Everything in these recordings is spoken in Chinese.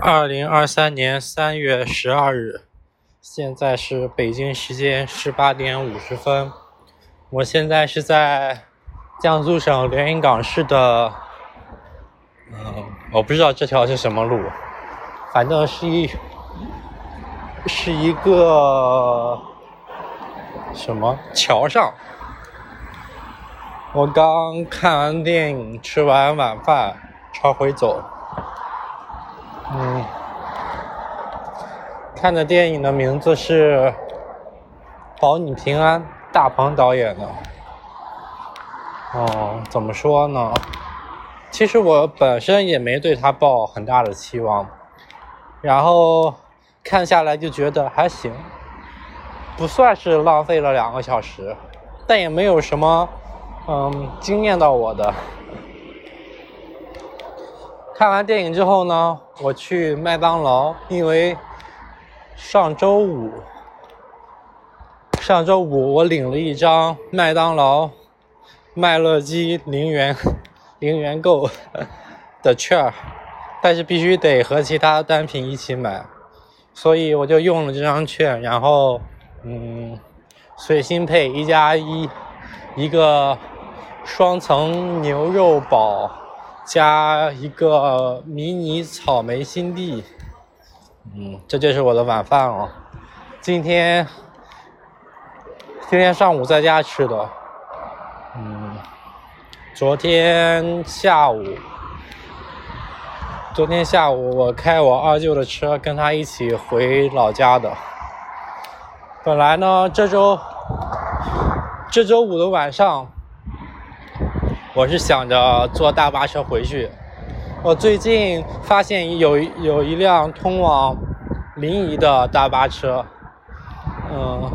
二零二三年三月十二日，现在是北京时间十八点五十分。我现在是在江苏省连云港市的，嗯，我不知道这条是什么路，反正是一是一个什么桥上。我刚看完电影，吃完晚饭，朝回走。嗯，看的电影的名字是《保你平安》，大鹏导演的。哦，怎么说呢？其实我本身也没对他抱很大的期望，然后看下来就觉得还行，不算是浪费了两个小时，但也没有什么嗯惊艳到我的。看完电影之后呢，我去麦当劳，因为上周五，上周五我领了一张麦当劳、麦乐鸡零元 零元购 的券儿但是必须得和其他单品一起买，所以我就用了这张券，然后嗯，随心配一加一，一个双层牛肉堡。加一个迷你草莓新地，嗯，这就是我的晚饭了。今天今天上午在家吃的，嗯，昨天下午昨天下午我开我二舅的车跟他一起回老家的。本来呢，这周这周五的晚上。我是想着坐大巴车回去。我最近发现有有一辆通往临沂的大巴车，嗯，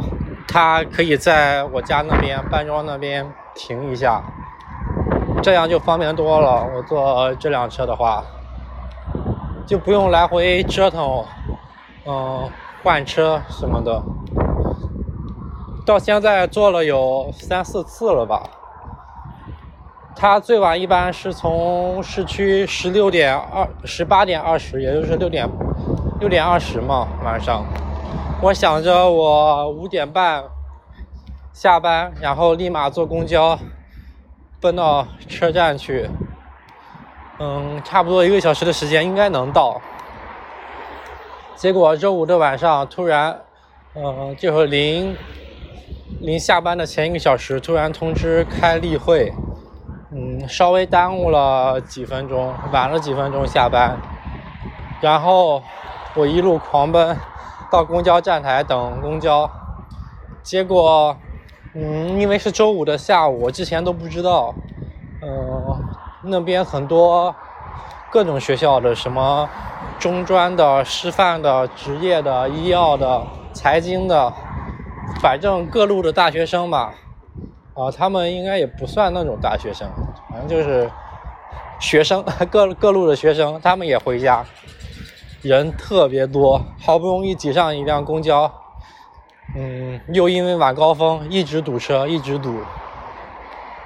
它可以在我家那边班庄那边停一下，这样就方便多了。我坐这辆车的话，就不用来回折腾，嗯，换车什么的。到现在坐了有三四次了吧。它最晚一般是从市区十六点二十八点二十，也就是六点六点二十嘛，晚上。我想着我五点半下班，然后立马坐公交奔到车站去，嗯，差不多一个小时的时间应该能到。结果周五的晚上突然，嗯，就是临临下班的前一个小时，突然通知开例会。稍微耽误了几分钟，晚了几分钟下班，然后我一路狂奔到公交站台等公交，结果，嗯，因为是周五的下午，我之前都不知道，嗯，那边很多各种学校的，什么中专的、师范的、职业的、医药的、财经的，反正各路的大学生吧。啊，他们应该也不算那种大学生，就是学生，各各路的学生，他们也回家，人特别多，好不容易挤上一辆公交，嗯，又因为晚高峰一直堵车，一直堵。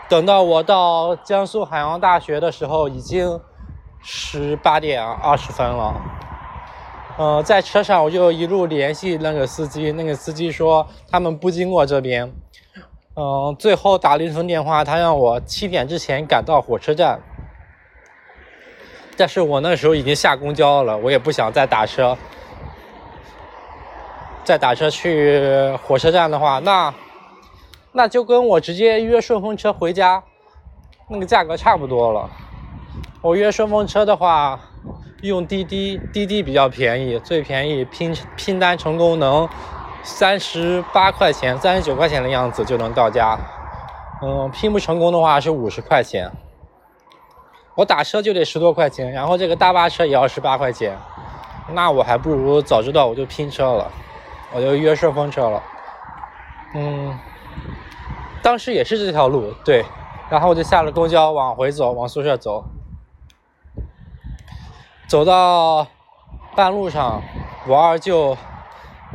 等到我到江苏海洋大学的时候，已经十八点二十分了。嗯，在车上我就一路联系那个司机，那个司机说他们不经过这边。嗯，最后打了一通电话，他让我七点之前赶到火车站。但是我那时候已经下公交了，我也不想再打车。再打车去火车站的话，那那就跟我直接约顺风车回家，那个价格差不多了。我约顺风车的话，用滴滴，滴滴比较便宜，最便宜拼拼单成功能。三十八块钱、三十九块钱的样子就能到家，嗯，拼不成功的话是五十块钱。我打车就得十多块钱，然后这个大巴车也要十八块钱，那我还不如早知道我就拼车了，我就约顺风车了。嗯，当时也是这条路，对，然后我就下了公交往回走，往宿舍走，走到半路上，我二舅。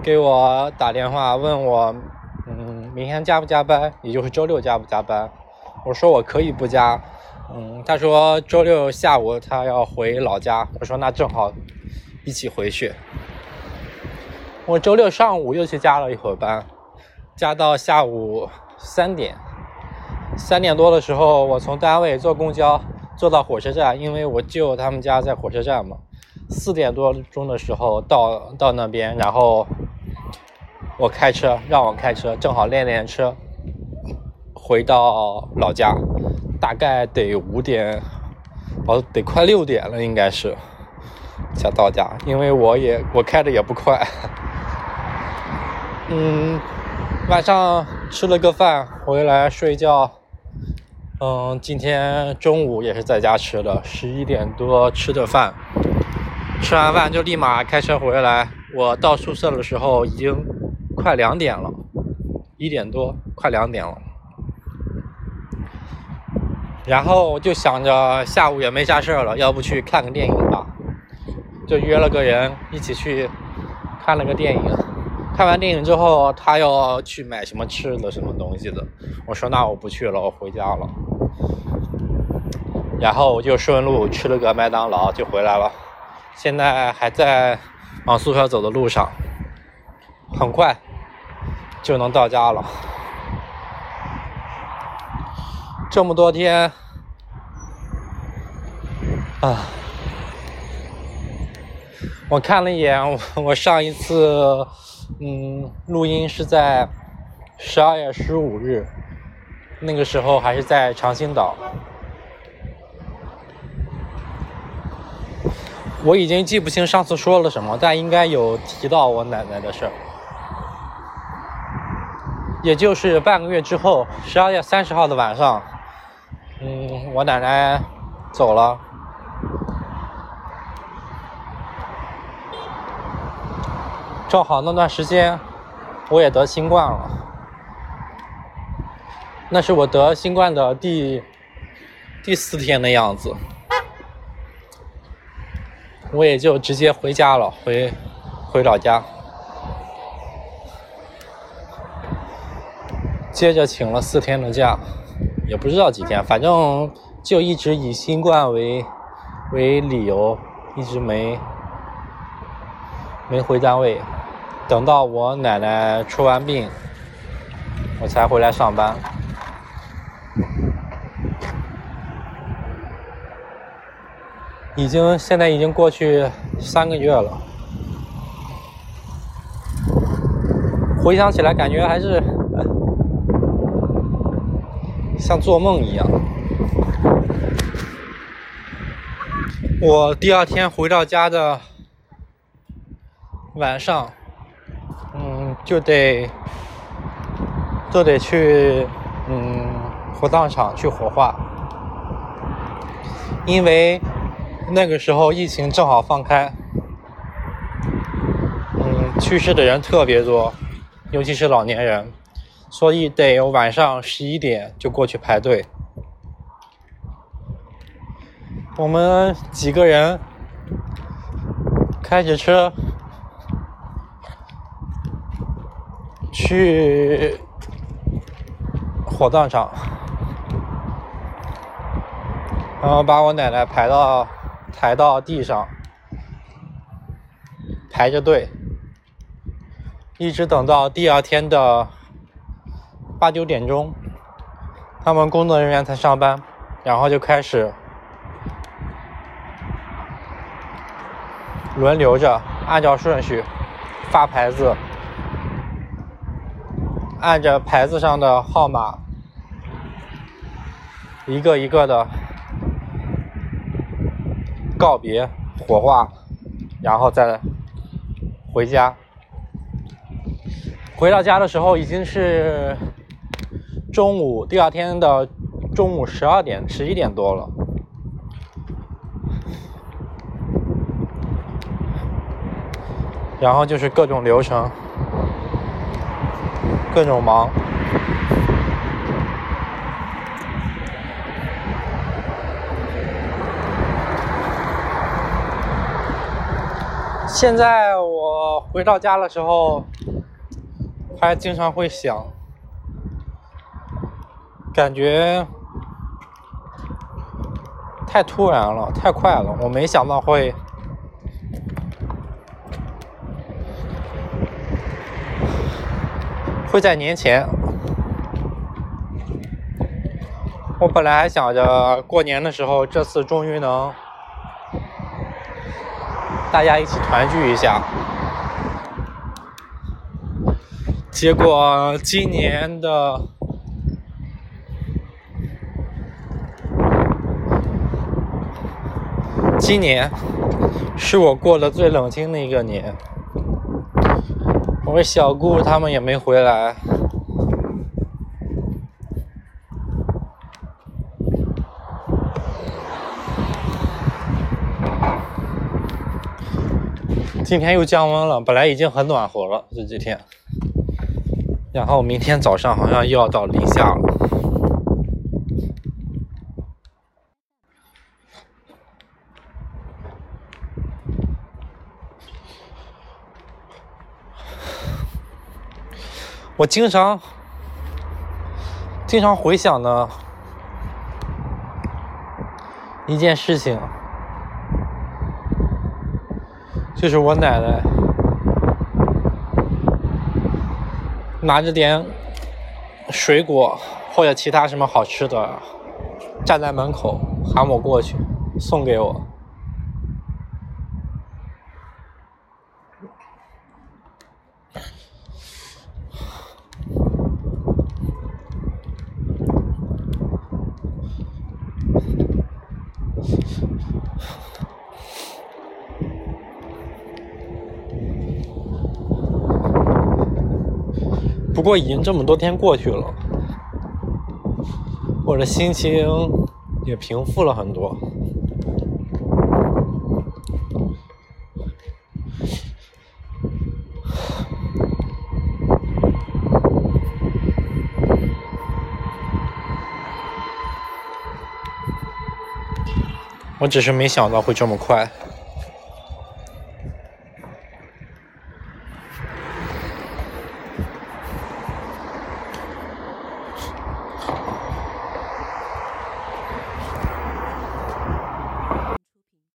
给我打电话问我，嗯，明天加不加班？也就是周六加不加班？我说我可以不加。嗯，他说周六下午他要回老家。我说那正好，一起回去。我周六上午又去加了一会儿班，加到下午三点。三点多的时候，我从单位坐公交坐到火车站，因为我舅他们家在火车站嘛。四点多钟的时候到到那边，然后我开车，让我开车，正好练练车，回到老家，大概得五点，哦，得快六点了，应该是才到家，因为我也我开的也不快。嗯，晚上吃了个饭，回来睡觉。嗯，今天中午也是在家吃的，十一点多吃的饭。吃完饭就立马开车回来。我到宿舍的时候已经快两点了，一点多，快两点了。然后我就想着下午也没啥事儿了，要不去看个电影吧？就约了个人一起去看了个电影。看完电影之后，他要去买什么吃的、什么东西的。我说那我不去了，我回家了。然后我就顺路吃了个麦当劳，就回来了。现在还在往宿舍走的路上，很快就能到家了。这么多天，啊，我看了一眼，我上一次。嗯，录音是在十二月十五日，那个时候还是在长兴岛。我已经记不清上次说了什么，但应该有提到我奶奶的事儿。也就是半个月之后，十二月三十号的晚上，嗯，我奶奶走了。正好那段时间，我也得新冠了。那是我得新冠的第第四天的样子，我也就直接回家了，回回老家。接着请了四天的假，也不知道几天，反正就一直以新冠为为理由，一直没没回单位。等到我奶奶出完病，我才回来上班。已经现在已经过去三个月了，回想起来感觉还是像做梦一样。我第二天回到家的晚上。嗯就得就得去嗯火葬场去火化，因为那个时候疫情正好放开，嗯去世的人特别多，尤其是老年人，所以得晚上十一点就过去排队。我们几个人开着车。去火葬场，然后把我奶奶抬到抬到地上，排着队，一直等到第二天的八九点钟，他们工作人员才上班，然后就开始轮流着按照顺序发牌子。按着牌子上的号码，一个一个的告别火化，然后再回家。回到家的时候已经是中午，第二天的中午十二点、十一点多了。然后就是各种流程。各种忙。现在我回到家的时候，还经常会想，感觉太突然了太快了我没想到会会在年前。我本来还想着过年的时候这次终于能大家一起团聚一下。结果今年的今年是我过得最冷清的一个年，我小姑他们也没回来。今天又降温了，本来已经很暖和了这几天，然后明天早上好像又要到零下了。我经常经常回想的一件事情。就是我奶奶拿着点水果或者其他什么好吃的，站在门口喊我过去送给我。不过已经这么多天过去了，我的心情也平复了很多。我只是没想到会这么快。